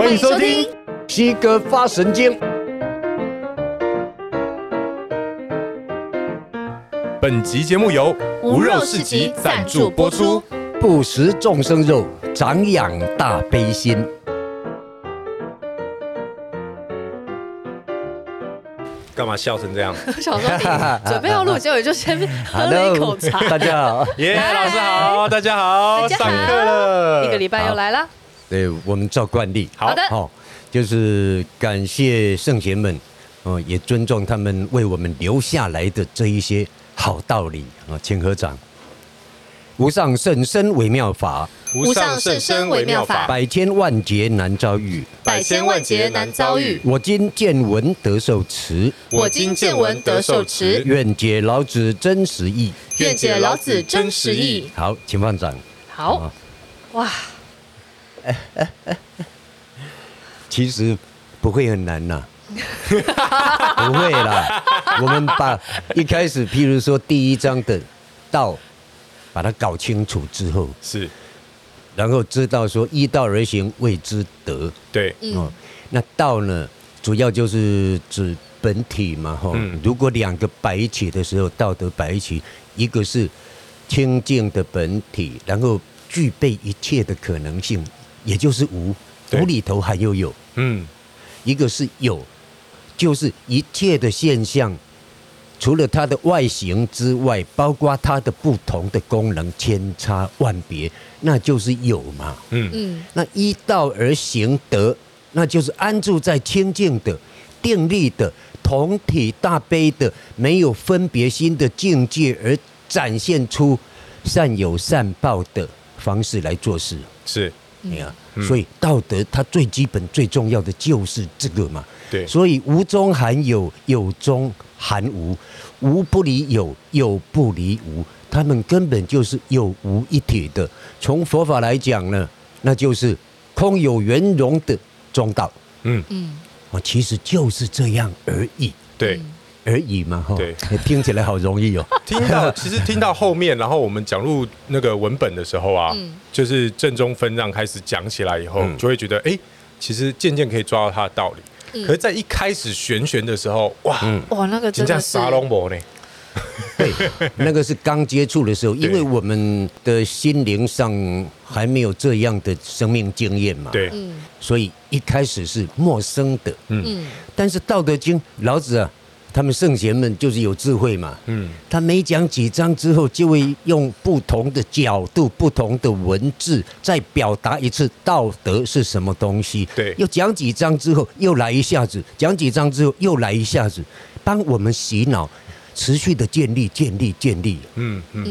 欢迎收听西哥发神经。本集节目由无肉市集赞助播出。不食众生肉，长养大悲心。干嘛笑成这样？想说你准备要录，结果就先喝了一口茶。大家好，耶，老师好，大家好，上课了，一个礼拜又来了。对，我们照惯例，好的，好，就是感谢圣贤们，哦，也尊重他们为我们留下来的这一些好道理啊，请合掌。无上甚深微妙法，无上甚深微妙法，百千万劫难遭遇，百千万劫难遭遇。我今见闻得受持，我今见闻得受持，愿解老子真实意，愿解老子真实意。好，请放掌。好，哇，其实不会很难呐，不会啦。我们把一开始，譬如说第一章的道。把它搞清楚之后，是，然后知道说依道而行谓之德，对，哦，那道呢，主要就是指本体嘛，哈，如果两个摆一起的时候，道德摆一起，一个是清净的本体，然后具备一切的可能性，也就是无，无里头还有有，嗯，一个是有，就是一切的现象。除了它的外形之外，包括它的不同的功能，千差万别，那就是有嘛。嗯嗯。那依道而行德，那就是安住在清净的、定力的、同体大悲的、没有分别心的境界，而展现出善有善报的方式来做事。是。哎呀，所以道德它最基本、最重要的就是这个嘛。对。所以无中含有，有中。含无，无不离有，有不离无，他们根本就是有无一体的。从佛法来讲呢，那就是空有圆融的中道。嗯嗯，啊，其实就是这样而已。对，而已嘛，哈。对，听起来好容易哦。听到 其实听到后面，然后我们讲入那个文本的时候啊，就是正中分让开始讲起来以后，就会觉得，哎，其实渐渐可以抓到它的道理。可是，在一开始玄玄的时候，哇哇，那个真的是沙龙博呢？对，那个是刚接触的时候，因为我们的心灵上还没有这样的生命经验嘛，对，所以一开始是陌生的。嗯，但是《道德经》老子啊。他们圣贤们就是有智慧嘛，嗯，他每讲几章之后，就会用不同的角度、不同的文字，再表达一次道德是什么东西。对，又讲几章之后，又来一下子；讲几章之后，又来一下子，帮我们洗脑，持续的建立、建立、建立。嗯嗯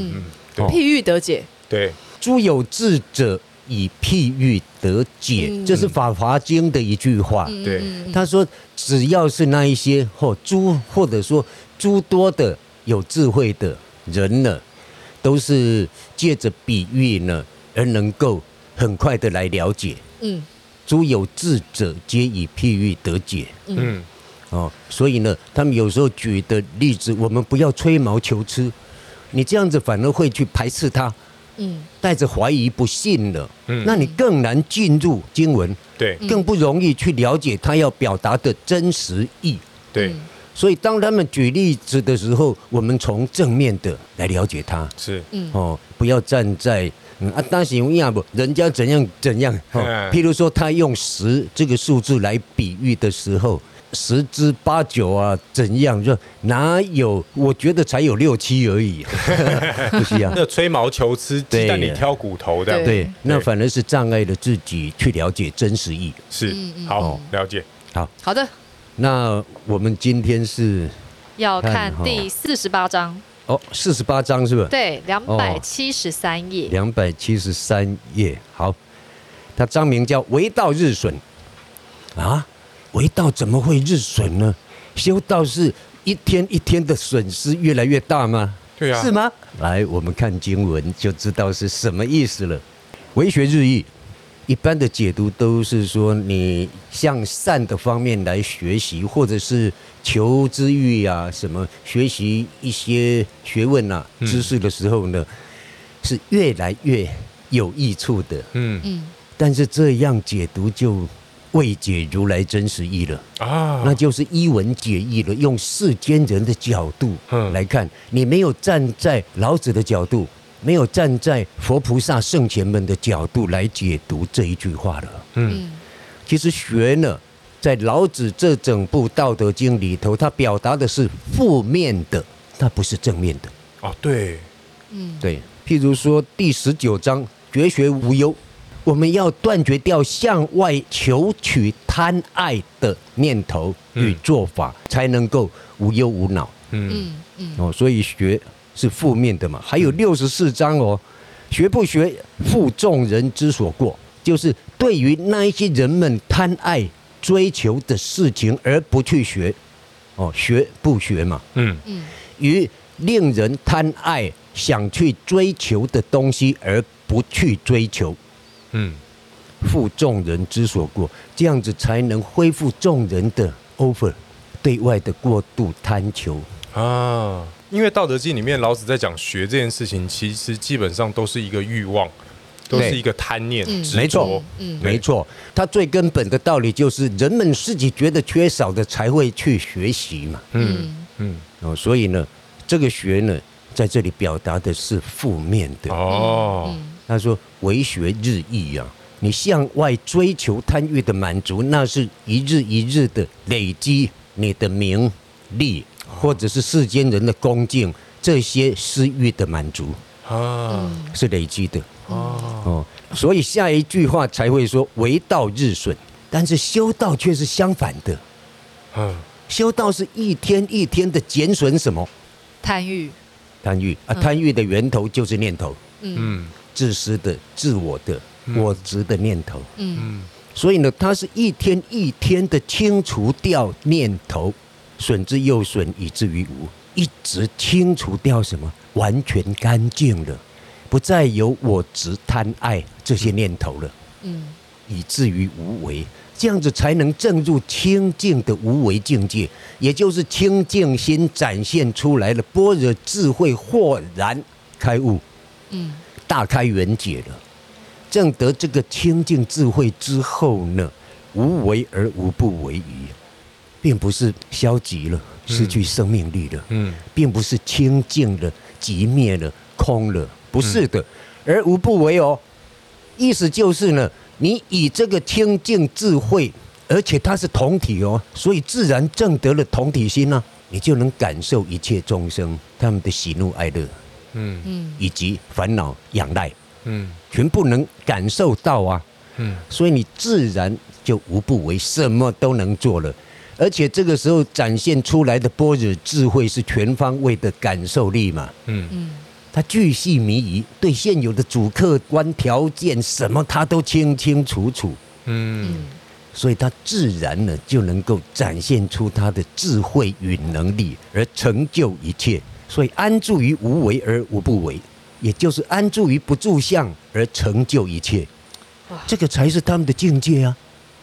嗯，譬喻得解。对，诸有智者。以譬喻得解，这是《法华经》的一句话。对，他说，只要是那一些或诸或者说诸多的有智慧的人呢，都是借着比喻呢，而能够很快的来了解。嗯，诸有智者皆以譬喻得解。嗯，哦，所以呢，他们有时候举的例子，我们不要吹毛求疵，你这样子反而会去排斥他。嗯，带着怀疑不信了，嗯，那你更难进入经文，对，更不容易去了解他要表达的真实意，对。所以当他们举例子的时候，我们从正面的来了解他，是，嗯，哦，不要站在嗯啊，当时一样不，人家怎样怎样，哦，譬如说他用十这个数字来比喻的时候。十之八九啊，怎样？就哪有？我觉得才有六七而已，不是啊？那吹毛求疵，鸡蛋里挑骨头的，对，那反而是障碍了自己去了解真实意。是，好，了解，好，好的。那我们今天是要看第四十八章哦，四十八章是不是？对，两百七十三页，两百七十三页。好，它章名叫“为道日损”啊。为道怎么会日损呢？修道是一天一天的损失越来越大吗？对啊，是吗？来，我们看经文就知道是什么意思了。为学日益，一般的解读都是说你向善的方面来学习，或者是求知欲啊，什么学习一些学问啊、知识的时候呢，是越来越有益处的。嗯嗯，但是这样解读就。未解如来真实意了啊，那就是一文解义了。用世间人的角度来看，你没有站在老子的角度，没有站在佛菩萨圣贤们的角度来解读这一句话了。嗯，其实学呢，在老子这整部《道德经》里头，它表达的是负面的，它不是正面的。哦，对，嗯，对。譬如说第十九章“绝学无忧”。我们要断绝掉向外求取贪爱的念头与做法，才能够无忧无恼。嗯嗯哦，所以学是负面的嘛。还有六十四章哦，学不学，负众人之所过，就是对于那一些人们贪爱追求的事情而不去学，哦，学不学嘛。嗯嗯，与令人贪爱想去追求的东西而不去追求。嗯，负众人之所过，这样子才能恢复众人的 over 对外的过度贪求啊。因为《道德经》里面老子在讲学这件事情，其实基本上都是一个欲望，都是一个贪念。嗯，没错，嗯，没错。它最根本的道理就是人们自己觉得缺少的才会去学习嘛。嗯嗯哦，所以呢，这个学呢，在这里表达的是负面的哦。他说：“为学日益呀，你向外追求贪欲的满足，那是一日一日的累积你的名利，或者是世间人的恭敬，这些私欲的满足啊，是累积的哦。所以下一句话才会说‘为道日损’，但是修道却是相反的。嗯，修道是一天一天的减损什么？贪欲，贪欲啊，贪欲的源头就是念头。嗯。”自私的、自我的、我执的念头，嗯，所以呢，他是一天一天的清除掉念头，损之又损，以至于无，一直清除掉什么？完全干净了，不再有我执、贪爱这些念头了，嗯，以至于无为，这样子才能证入清净的无为境界，也就是清净心展现出来了般若智慧，豁然开悟，嗯。大开圆解了，证得这个清净智慧之后呢，无为而无不为矣，并不是消极了，失去生命力了，嗯，并不是清净了、寂灭了、空了，不是的，而无不为哦，意思就是呢，你以这个清净智慧，而且它是同体哦，所以自然证得了同体心呢、啊，你就能感受一切众生他们的喜怒哀乐。嗯。嗯，以及烦恼仰赖，嗯，全部能感受到啊，嗯，所以你自然就无不为，什么都能做了，而且这个时候展现出来的般若智慧是全方位的感受力嘛，嗯。嗯，他巨细靡遗，对现有的主客观条件什么他都清清楚楚，嗯，所以他自然呢就能够展现出他的智慧与能力，而成就一切。所以安住于无为而无不为，也就是安住于不住相而成就一切，这个才是他们的境界啊，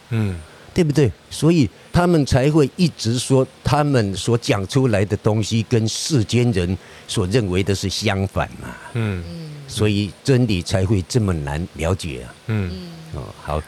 嗯，对不对？所以他们才会一直说他们所讲出来的东西跟世间人所认为的是相反嘛，嗯，所以真理才会这么难了解啊，嗯，哦，好，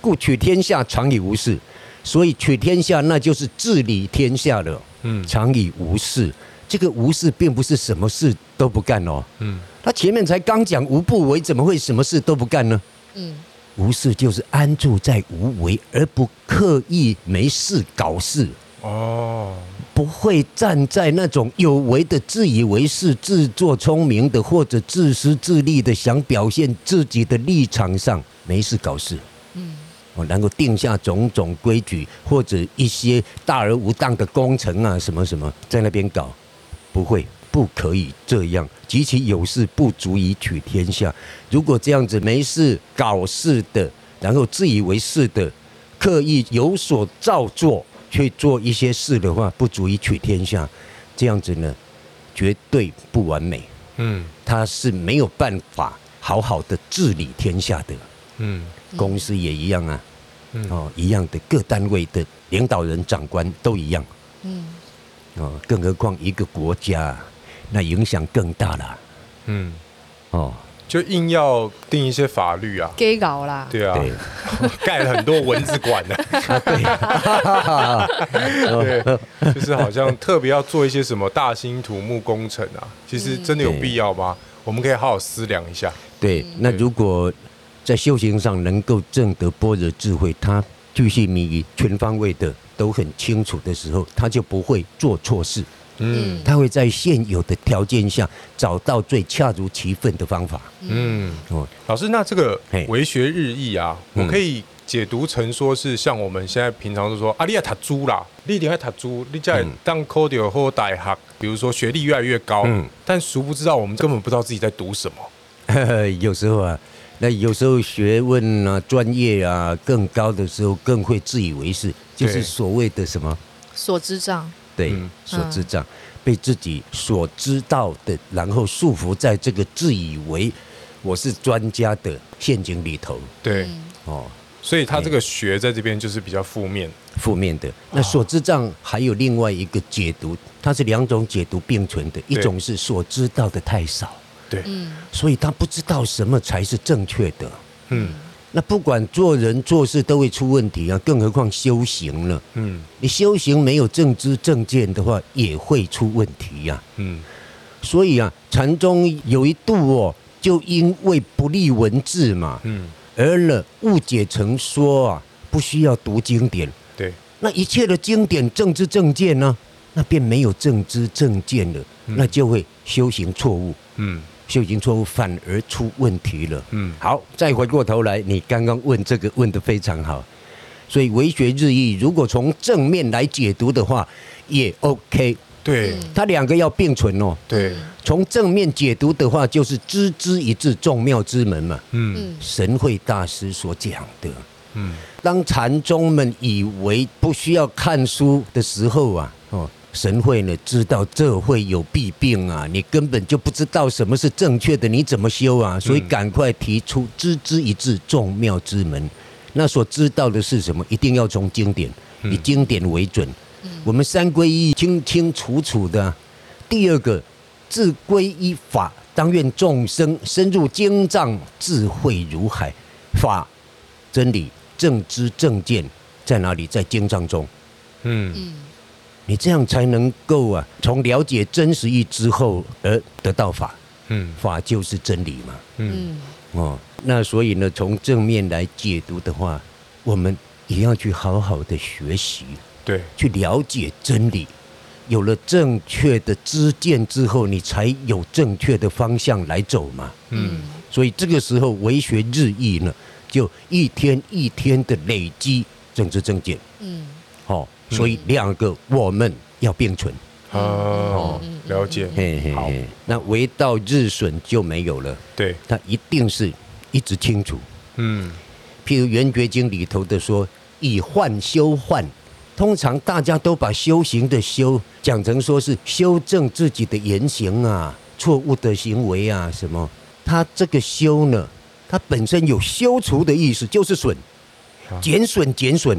故取天下常以无事，所以取天下那就是治理天下了，嗯，常以无事。这个无事并不是什么事都不干哦，嗯，他前面才刚讲无不为，怎么会什么事都不干呢？嗯，无事就是安住在无为，而不刻意没事搞事。哦，不会站在那种有为的自以为是、自作聪明的或者自私自利的想表现自己的立场上没事搞事，嗯，我能够定下种种规矩或者一些大而无当的工程啊什么什么在那边搞。不会，不可以这样。及其有事，不足以取天下。如果这样子没事搞事的，然后自以为是的，刻意有所造作去做一些事的话，不足以取天下。这样子呢，绝对不完美。嗯，他是没有办法好好的治理天下的。嗯，公司也一样啊。嗯，哦，一样的，各单位的领导人、长官都一样。嗯。哦，更何况一个国家，那影响更大了。嗯，哦，就就硬要定一些法律啊，给搞啦，对啊，盖了很多蚊子馆的，对，就是好像特别要做一些什么大兴土木工程啊，其实真的有必要吗？我们可以好好思量一下。对，那如果在修行上能够证得般若智慧，他巨细靡遗、全方位的都很清楚的时候，他就不会做错事。嗯，他会在现有的条件下找到最恰如其分的方法。嗯，哦，老师，那这个为学日益啊，我可以解读成说是像我们现在平常都说，啊，你要读书啦，你一定要读书，你在当科掉或大学，比如说学历越来越高，嗯，但殊不知道我们根本不知道自己在读什么。有时候啊，那有时候学问啊、专业啊更高的时候，更会自以为是，就是所谓的什么？所知障。对，所知障，被自己所知道的，然后束缚在这个自以为我是专家的陷阱里头。对，哦，所以他这个学在这边就是比较负面，负面的。那所知障还有另外一个解读，它是两种解读并存的，一种是所知道的太少，对，所以他不知道什么才是正确的，嗯。那不管做人做事都会出问题啊，更何况修行了。嗯，你修行没有正知正见的话，也会出问题呀。嗯，所以啊，禅宗有一度哦，就因为不立文字嘛，嗯，而了误解成说啊，不需要读经典。对，那一切的经典正知正见呢，那便没有正知正见了，那就会修行错误。嗯。修行错误反而出问题了。嗯，好，再回过头来，你刚刚问这个问得非常好，所以为学日益，如果从正面来解读的话，也 OK。对，它两个要并存哦。对，从正面解读的话，就是知之一字，众妙之门嘛。嗯，神会大师所讲的。嗯，当禅宗们以为不需要看书的时候啊，哦。神会呢，知道这会有弊病啊！你根本就不知道什么是正确的，你怎么修啊？所以赶快提出知之一字，众妙之门。那所知道的是什么？一定要从经典，以经典为准。我们三皈依清清楚楚的。第二个，自皈依法，当愿众生深入经藏，智慧如海。法真理正知正见在哪里？在经藏中。嗯。你这样才能够啊，从了解真实义之后而得到法，嗯，法就是真理嘛，嗯，哦，那所以呢，从正面来解读的话，我们也要去好好的学习，对，去了解真理，有了正确的知见之后，你才有正确的方向来走嘛，嗯，所以这个时候为学日益呢，就一天一天的累积政治正见，嗯，好。所以两个我们要并存，哦，了解。嘿嘿，好，那唯到日损就没有了。对，它一定是一直清楚。嗯，譬如《圆觉经》里头的说，以幻修幻，通常大家都把修行的修讲成说是修正自己的言行啊，错误的行为啊什么。它这个修呢，它本身有修除的意思，就是损，减损减损。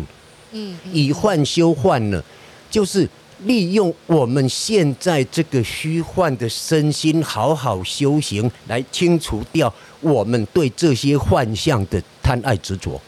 嗯，以幻修幻呢，就是利用我们现在这个虚幻的身心，好好修行，来清除掉我们对这些幻象的贪爱执着。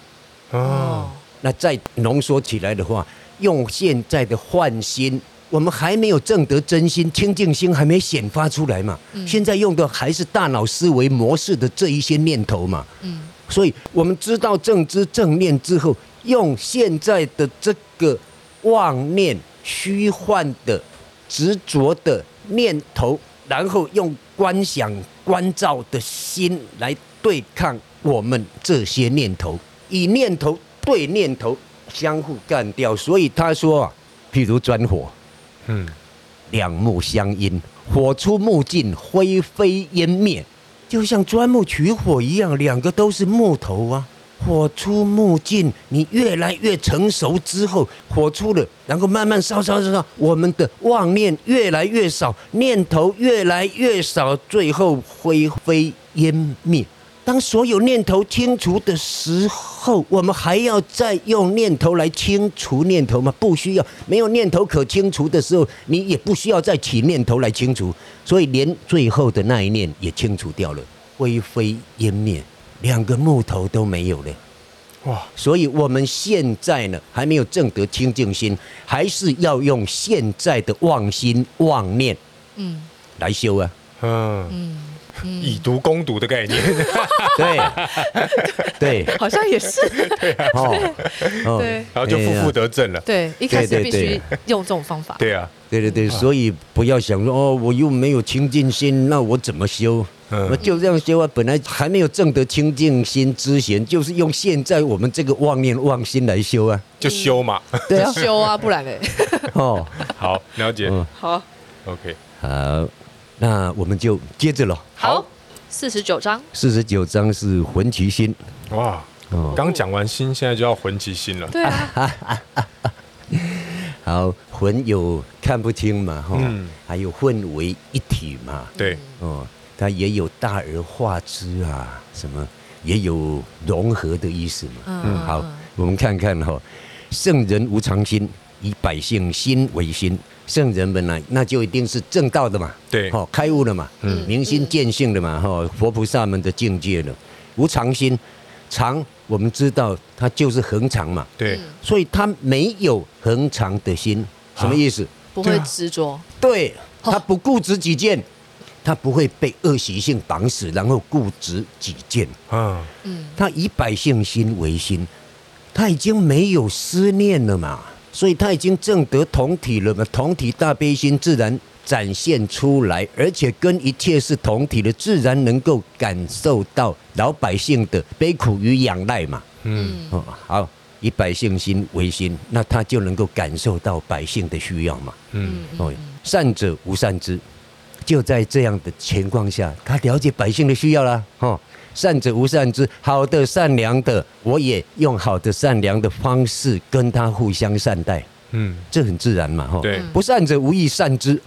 哦，那再浓缩起来的话，用现在的幻心，我们还没有证得真心清净心，还没显发出来嘛。现在用的还是大脑思维模式的这一些念头嘛。嗯，所以我们知道正知正念之后。用现在的这个妄念、虚幻的、执着的念头，然后用观想、观照的心来对抗我们这些念头，以念头对念头，相互干掉。所以他说啊，譬如钻火，嗯，两目相因，火出木尽，灰飞烟灭，就像钻木取火一样，两个都是木头啊。火出木尽，你越来越成熟之后，火出了，然后慢慢烧烧烧烧，我们的妄念越来越少，念头越来越少，最后灰飞烟灭。当所有念头清除的时候，我们还要再用念头来清除念头吗？不需要，没有念头可清除的时候，你也不需要再起念头来清除，所以连最后的那一念也清除掉了。灰飞烟灭，两个木头都没有了。哇！所以我们现在呢，还没有证得清净心，还是要用现在的妄心妄念，嗯，来修啊。嗯嗯。以毒攻毒的概念，对 对，好像也是，对对，然后就负负得正了。对，一开始必须用这种方法。对啊，对对对，所以不要想说哦，我又没有清净心，那我怎么修？我就这样修啊。本来还没有证得清净心之前，就是用现在我们这个妄念妄心来修啊，就修嘛。对啊，修啊，不然嘞。哦，好，了解。好，OK，好。那我们就接着喽。好，四十九章。四十九章是魂其心。哇，刚讲完心，现在就要魂其心了。对啊。好，魂有看不清嘛，哈，还有混为一体嘛。对。哦，它也有大而化之啊，什么也有融合的意思嘛。嗯。好，我们看看哈，圣人无常心，以百姓心为心。圣人们呢，那就一定是正道的嘛，对，好开悟了嘛，嗯，明心见性的嘛，哈，佛菩萨们的境界了。无常心，常我们知道它就是恒常嘛，对，所以他没有恒常的心，什么意思？不会执着，对，他不固执己见，它不会被恶习性绑死，然后固执己见，啊，嗯，他以百姓心为心，他已经没有思念了嘛。所以他已经证得同体了嘛，同体大悲心自然展现出来，而且跟一切是同体的，自然能够感受到老百姓的悲苦与仰赖嘛。嗯，哦，好，以百姓心为心，那他就能够感受到百姓的需要嘛。嗯，哦，善者无善知，就在这样的情况下，他了解百姓的需要了。哦。善者无善之，好的善良的，我也用好的善良的方式跟他互相善待，嗯，这很自然嘛，哈。对，不善者无以善之，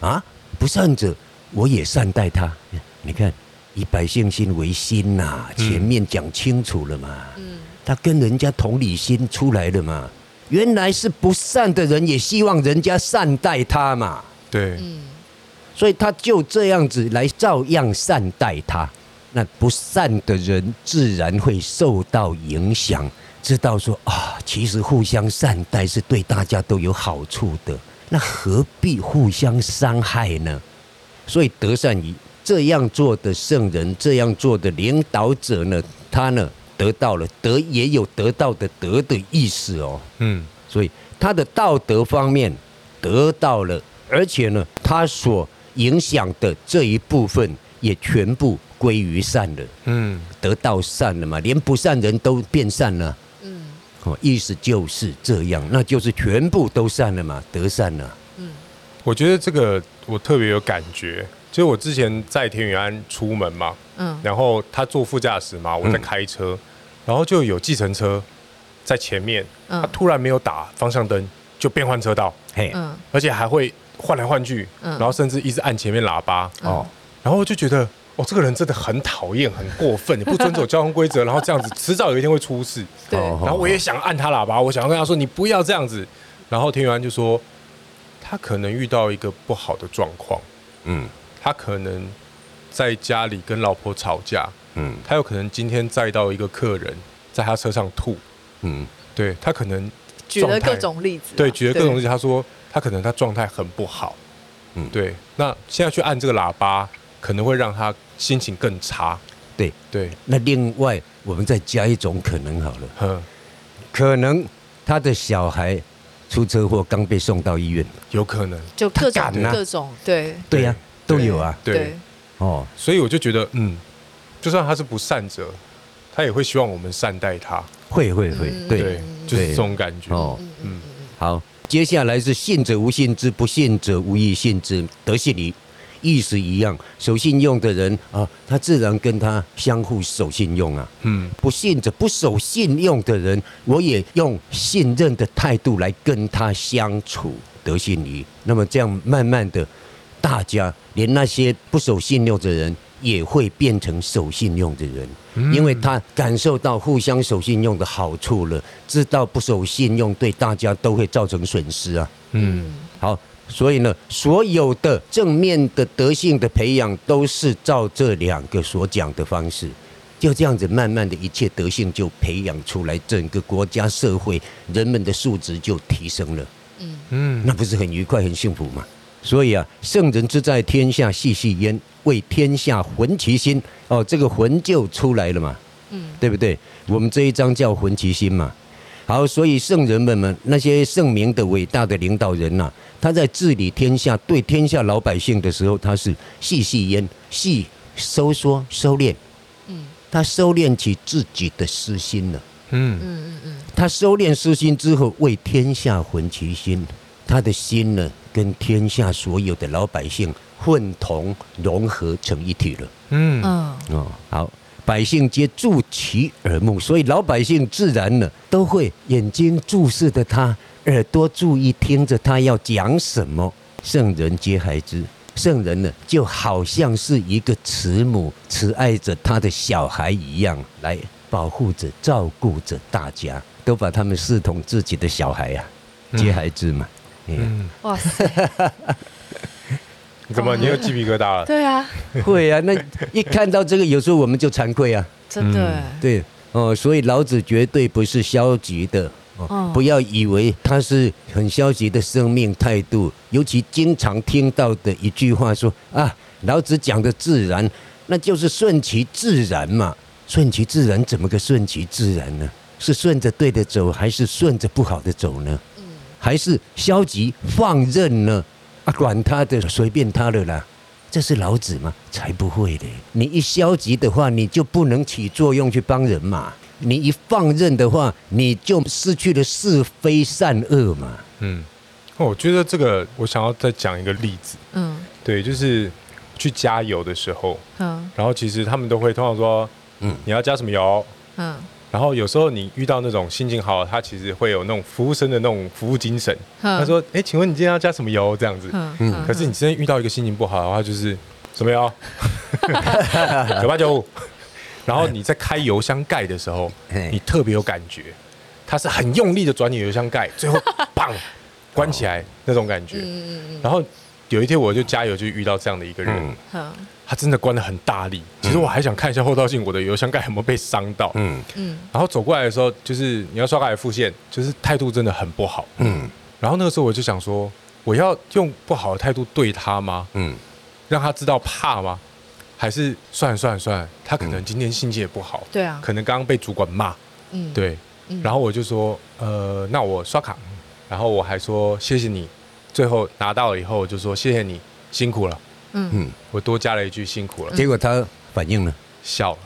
啊，不善者我也善待他。你看，以百姓心为心呐，前面讲清楚了嘛，嗯，他跟人家同理心出来了嘛，原来是不善的人也希望人家善待他嘛，对，嗯，所以他就这样子来照样善待他。那不善的人自然会受到影响，知道说啊，其实互相善待是对大家都有好处的，那何必互相伤害呢？所以德善于这样做的圣人，这样做的领导者呢，他呢得到了德，也有得到的德的意思哦。嗯，所以他的道德方面得到了，而且呢，他所影响的这一部分也全部。归于善了，嗯，得到善了嘛，连不善人都变善了，嗯，哦，意思就是这样，那就是全部都善了嘛，得善了，嗯，我觉得这个我特别有感觉，就是我之前在田远安出门嘛，嗯，然后他坐副驾驶嘛，我在开车，嗯、然后就有计程车在前面，嗯、他突然没有打方向灯，就变换车道，嘿，嗯，而且还会换来换去，嗯，然后甚至一直按前面喇叭，嗯、哦，然后我就觉得。哦，这个人真的很讨厌，很过分，不遵守交通规则，然后这样子，迟早有一天会出事。对。然后我也想按他喇叭，我想要跟他说：“你不要这样子。”然后田园安就说：“他可能遇到一个不好的状况，嗯，他可能在家里跟老婆吵架，嗯，他有可能今天载到一个客人，在他车上吐，嗯，对他可能举了各种例子，对，举了各种例子。他说他可能他状态很不好，嗯，对。那现在去按这个喇叭，可能会让他。心情更差，对。对。那另外，我们再加一种可能好了，呵可能他的小孩出车祸，刚被送到医院，有可能，就各种各种，对。对呀，都有啊，对。哦。所以我就觉得，嗯，就算他是不善者，他也会希望我们善待他，会会会，对，就是这种感觉。哦。嗯，好，接下来是信者无信之，不信者无以信之，得信矣。意思一样，守信用的人啊，他自然跟他相互守信用啊。嗯，不信者不守信用的人，我也用信任的态度来跟他相处，得信矣。那么这样慢慢的，大家连那些不守信用的人也会变成守信用的人，因为他感受到互相守信用的好处了，知道不守信用对大家都会造成损失啊。嗯，好。所以呢，所有的正面的德性的培养，都是照这两个所讲的方式，就这样子，慢慢的一切德性就培养出来，整个国家社会人们的素质就提升了。嗯嗯，那不是很愉快、很幸福吗？所以啊，圣人之在天下，细细焉，为天下浑其心。哦，这个魂就出来了嘛。嗯，对不对？我们这一章叫浑其心嘛。好，所以圣人们们那些圣明的伟大的领导人呐、啊，他在治理天下、对天下老百姓的时候，他是细细焉，细收缩收敛，嗯，他收敛起自己的私心了，嗯嗯嗯嗯，他收敛私心之后，为天下浑其心，他的心呢，跟天下所有的老百姓混同融合成一体了，嗯嗯哦好。百姓皆助其耳目，所以老百姓自然呢都会眼睛注视着他，耳朵注意听着他要讲什么。圣人皆孩之，圣人呢就好像是一个慈母慈爱着他的小孩一样，来保护着、照顾着大家，都把他们视同自己的小孩呀、啊，皆孩之嘛。嗯，嗯哇塞。怎么？你又鸡皮疙瘩了？对啊，会啊。那一看到这个，有时候我们就惭愧啊。真的。对哦，所以老子绝对不是消极的哦，不要以为他是很消极的生命态度。尤其经常听到的一句话说啊，老子讲的自然，那就是顺其自然嘛。顺其自然怎么个顺其自然呢？是顺着对的走，还是顺着不好的走呢？还是消极放任呢？啊，管他的，随便他的啦。这是老子吗？才不会的。你一消极的话，你就不能起作用去帮人嘛。你一放任的话，你就失去了是非善恶嘛。嗯，我觉得这个，我想要再讲一个例子。嗯，对，就是去加油的时候，嗯，然后其实他们都会通常说，嗯，你要加什么油？嗯。然后有时候你遇到那种心情好，他其实会有那种服务生的那种服务精神。他说：“哎，请问你今天要加什么油？”这样子。嗯。可是你今天遇到一个心情不好的话，就是什么油？九八九五。然后你在开油箱盖的时候，你特别有感觉，他是很用力的转你油箱盖，最后 砰关起来那种感觉。然后有一天我就加油，就遇到这样的一个人。他真的关的很大力，其实我还想看一下后照镜，我的油箱盖有没有被伤到。嗯嗯。然后走过来的时候，就是你要刷卡来付现，就是态度真的很不好。嗯。然后那个时候我就想说，我要用不好的态度对他吗？嗯。让他知道怕吗？还是算了算了算了，他可能今天心情也不好。对啊。可能刚刚被主管骂。嗯。对。然后我就说，呃，那我刷卡。然后我还说谢谢你，最后拿到了以后我就说谢谢你辛苦了。嗯，我多加了一句辛苦了，结果他反应呢？笑了。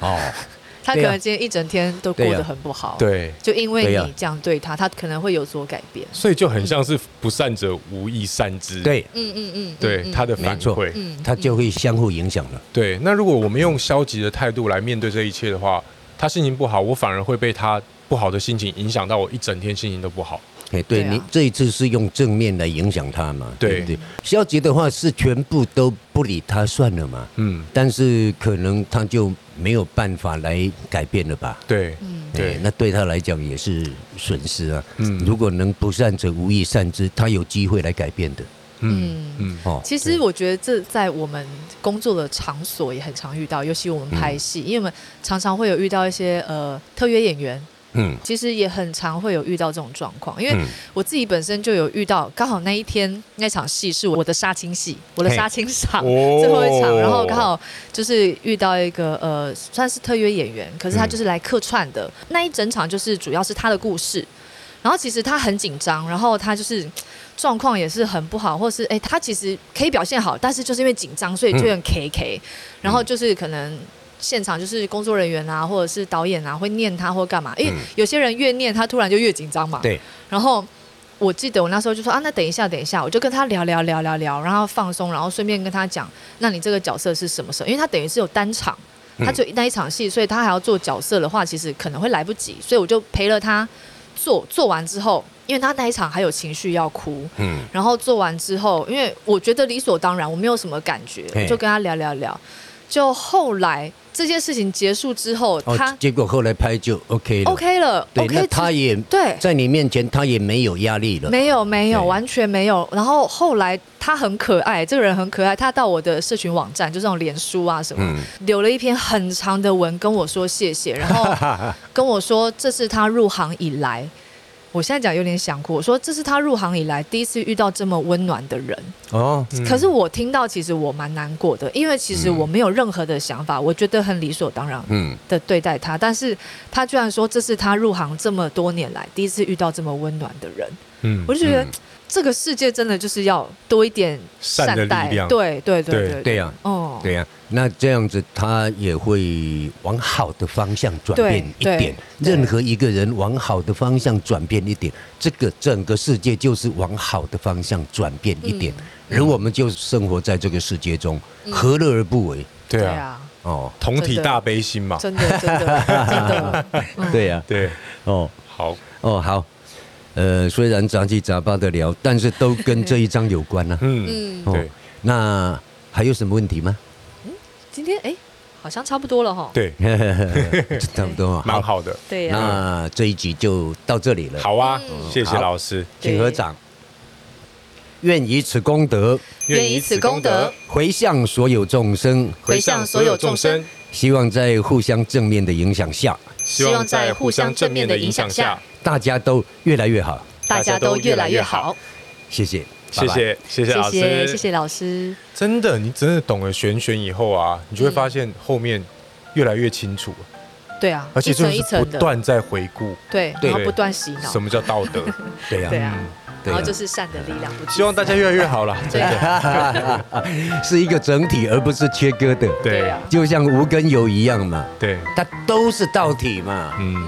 哦，他可能今天一整天都过得很不好。对，就因为你这样对他，他可能会有所改变。所以就很像是不善者无以善之。对，嗯嗯嗯，对他的反馈，他就会相互影响了。对，那如果我们用消极的态度来面对这一切的话，他心情不好，我反而会被他不好的心情影响到，我一整天心情都不好。哎，对，你这一次是用正面来影响他嘛？对，对不对？消极的话是全部都不理他算了嘛？嗯，但是可能他就没有办法来改变了吧？对，嗯，对，那对他来讲也是损失啊。嗯，如果能不善者无以善之，他有机会来改变的。嗯嗯哦，其实我觉得这在我们工作的场所也很常遇到，尤其我们拍戏，因为我们常常会有遇到一些呃特约演员。嗯，其实也很常会有遇到这种状况，因为我自己本身就有遇到，刚好那一天那场戏是我的杀青戏，我的杀青场最后一场，然后刚好就是遇到一个呃算是特约演员，可是他就是来客串的，那一整场就是主要是他的故事，然后其实他很紧张，然后他就是状况也是很不好，或是哎他其实可以表现好，但是就是因为紧张，所以就很 K K，然后就是可能。现场就是工作人员啊，或者是导演啊，会念他或干嘛？因为有些人越念他，突然就越紧张嘛。对。然后我记得我那时候就说啊，那等一下，等一下，我就跟他聊聊聊聊聊，然后放松，然后顺便跟他讲，那你这个角色是什么时候？因为他等于是有单场，他就那一场戏，所以他还要做角色的话，其实可能会来不及，所以我就陪了他做。做完之后，因为他那一场还有情绪要哭，嗯，然后做完之后，因为我觉得理所当然，我没有什么感觉，我就跟他聊聊聊。就后来这件事情结束之后，他结果后来拍就 OK 了，OK 了，对，那他也对，在你面前他也没有压力了，没有没有完全没有。然后后来他很可爱，这个人很可爱，他到我的社群网站，就这种脸书啊什么，留了一篇很长的文跟我说谢谢，然后 跟我说这是他入行以来。我现在讲有点想哭，我说这是他入行以来第一次遇到这么温暖的人哦。嗯、可是我听到，其实我蛮难过的，因为其实我没有任何的想法，嗯、我觉得很理所当然的对待他。嗯、但是他居然说这是他入行这么多年来第一次遇到这么温暖的人。嗯，我就觉得。嗯这个世界真的就是要多一点善的力量，对对对对。对呀，哦，对呀，那这样子他也会往好的方向转变一点。任何一个人往好的方向转变一点，这个整个世界就是往好的方向转变一点。而我们就生活在这个世界中，何乐而不为？对啊，哦，同体大悲心嘛，真的真的真的，对呀，对，哦，好，哦好。呃，虽然杂七杂八的聊，但是都跟这一章有关呢、啊。嗯，对、哦。那还有什么问题吗？嗯，今天哎，好像差不多了哈。对，差不多，蛮好的。对呀。那这一集就到这里了。好啊，谢谢老师，请合掌。愿以此功德，愿以此功德回向所有众生，回向所有众生。希望在互相正面的影响下，希望在互相正面的影响下。大家都越来越好，大家都越来越好。谢谢，谢谢，谢谢老师，谢谢老师。真的，你真的懂了玄学以后啊，你就会发现后面越来越清楚。对啊，而且就是不断在回顾，对，然后不断洗脑。什么叫道德？对呀，对啊。然后就是善的力量。希望大家越来越好了，真的，是一个整体，而不是切割的。对，就像无跟有一样嘛。对，它都是道体嘛。嗯。